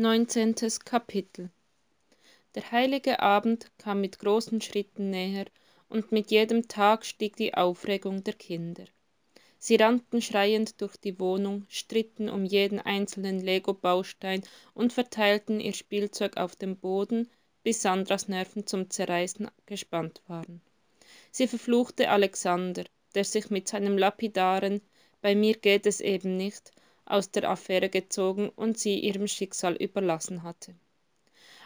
neunzehntes kapitel der heilige abend kam mit großen schritten näher und mit jedem tag stieg die aufregung der kinder sie rannten schreiend durch die wohnung stritten um jeden einzelnen Lego-Baustein und verteilten ihr Spielzeug auf dem Boden, bis Sandras Nerven zum Zerreißen gespannt waren. Sie verfluchte Alexander, der sich mit seinem lapidaren Bei mir geht es eben nicht aus der Affäre gezogen und sie ihrem Schicksal überlassen hatte.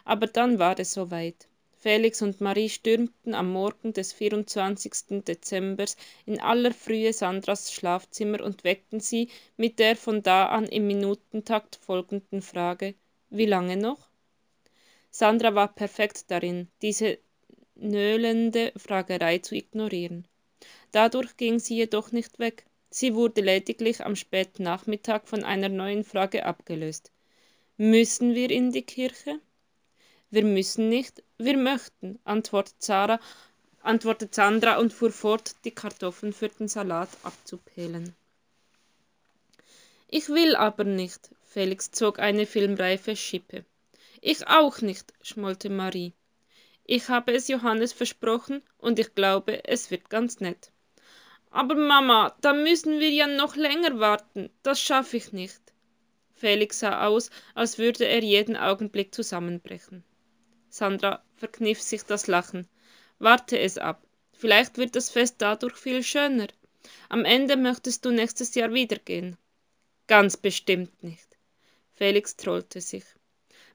Aber dann war es soweit. Felix und Marie stürmten am Morgen des 24. Dezembers in aller Frühe Sandras Schlafzimmer und weckten sie mit der von da an im Minutentakt folgenden Frage Wie lange noch? Sandra war perfekt darin, diese nöhlende Fragerei zu ignorieren. Dadurch ging sie jedoch nicht weg. Sie wurde lediglich am späten Nachmittag von einer neuen Frage abgelöst. Müssen wir in die Kirche? Wir müssen nicht, wir möchten, antwortet Sarah, antwortet Sandra und fuhr fort, die Kartoffeln für den Salat abzupelen. Ich will aber nicht, Felix zog eine filmreife Schippe. Ich auch nicht, schmollte Marie. Ich habe es Johannes versprochen und ich glaube, es wird ganz nett. Aber Mama, da müssen wir ja noch länger warten. Das schaffe ich nicht. Felix sah aus, als würde er jeden Augenblick zusammenbrechen. Sandra verkniff sich das Lachen. Warte es ab. Vielleicht wird das Fest dadurch viel schöner. Am Ende möchtest du nächstes Jahr wiedergehen. Ganz bestimmt nicht. Felix trollte sich.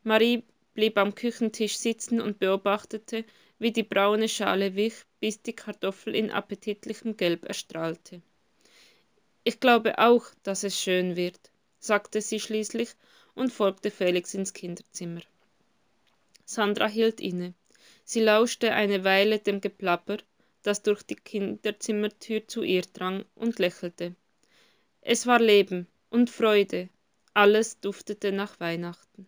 Marie blieb am Küchentisch sitzen und beobachtete, wie die braune Schale wich, bis die Kartoffel in appetitlichem Gelb erstrahlte. Ich glaube auch, dass es schön wird, sagte sie schließlich und folgte Felix ins Kinderzimmer. Sandra hielt inne. Sie lauschte eine Weile dem Geplapper, das durch die Kinderzimmertür zu ihr drang, und lächelte. Es war Leben und Freude, alles duftete nach Weihnachten.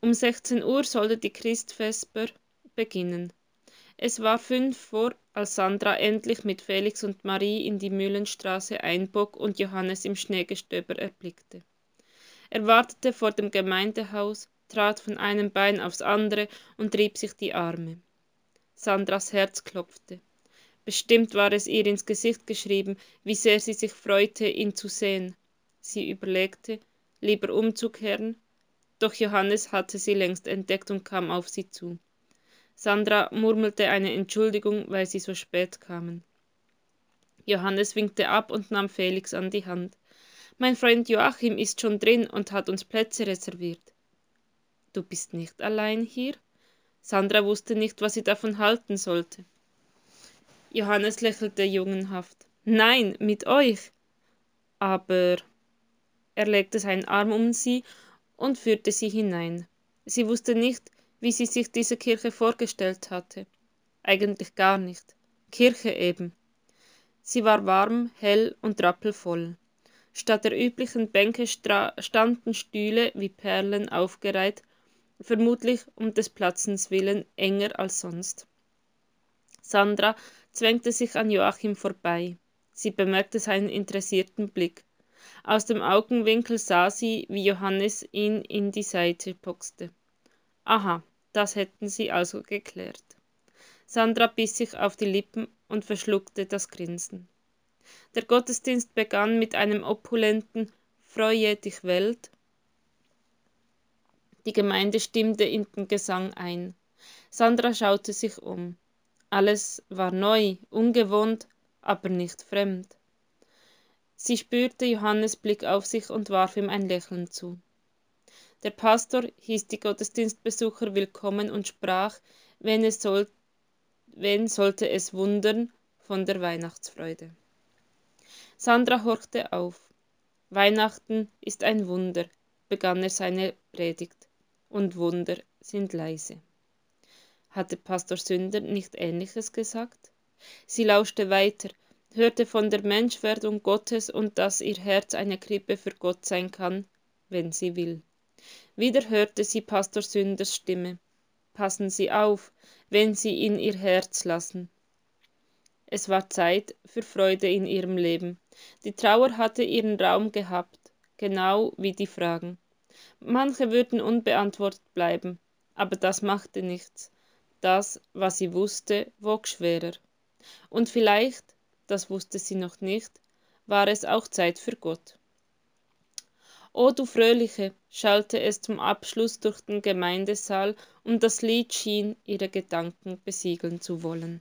Um 16 Uhr sollte die Christvesper beginnen. Es war fünf vor, als Sandra endlich mit Felix und Marie in die Mühlenstraße einbog und Johannes im Schneegestöber erblickte. Er wartete vor dem Gemeindehaus, trat von einem Bein aufs andere und rieb sich die Arme. Sandras Herz klopfte. Bestimmt war es ihr ins Gesicht geschrieben, wie sehr sie sich freute, ihn zu sehen. Sie überlegte, lieber umzukehren, doch Johannes hatte sie längst entdeckt und kam auf sie zu. Sandra murmelte eine Entschuldigung, weil sie so spät kamen. Johannes winkte ab und nahm Felix an die Hand. Mein Freund Joachim ist schon drin und hat uns Plätze reserviert. Du bist nicht allein hier? Sandra wusste nicht, was sie davon halten sollte. Johannes lächelte jungenhaft. Nein, mit euch. Aber er legte seinen Arm um sie und führte sie hinein. Sie wusste nicht, wie sie sich diese Kirche vorgestellt hatte. Eigentlich gar nicht. Kirche eben. Sie war warm, hell und rappelvoll. Statt der üblichen Bänke standen Stühle wie Perlen aufgereiht, vermutlich um des Platzens willen enger als sonst. Sandra zwängte sich an Joachim vorbei. Sie bemerkte seinen interessierten Blick. Aus dem Augenwinkel sah sie, wie Johannes ihn in die Seite boxte. Aha, das hätten sie also geklärt. Sandra biss sich auf die Lippen und verschluckte das Grinsen. Der Gottesdienst begann mit einem opulenten Freue dich Welt. Die Gemeinde stimmte in den Gesang ein. Sandra schaute sich um. Alles war neu, ungewohnt, aber nicht fremd. Sie spürte Johannes Blick auf sich und warf ihm ein Lächeln zu. Der Pastor hieß die Gottesdienstbesucher willkommen und sprach, wen, es soll, wen sollte es wundern von der Weihnachtsfreude. Sandra horchte auf. Weihnachten ist ein Wunder, begann er seine Predigt, und Wunder sind leise. Hatte Pastor Sünder nicht Ähnliches gesagt? Sie lauschte weiter, hörte von der Menschwerdung Gottes und dass ihr Herz eine Krippe für Gott sein kann, wenn sie will. Wieder hörte sie Pastor Sünders Stimme. Passen Sie auf, wenn Sie in Ihr Herz lassen. Es war Zeit für Freude in ihrem Leben. Die Trauer hatte ihren Raum gehabt, genau wie die Fragen. manche würden unbeantwortet bleiben aber das machte nichts das was sie wusste wog schwerer und vielleicht das wusste sie noch nicht war es auch zeit für gott o du fröhliche schallte es zum abschluß durch den gemeindesaal und das lied schien ihre gedanken besiegeln zu wollen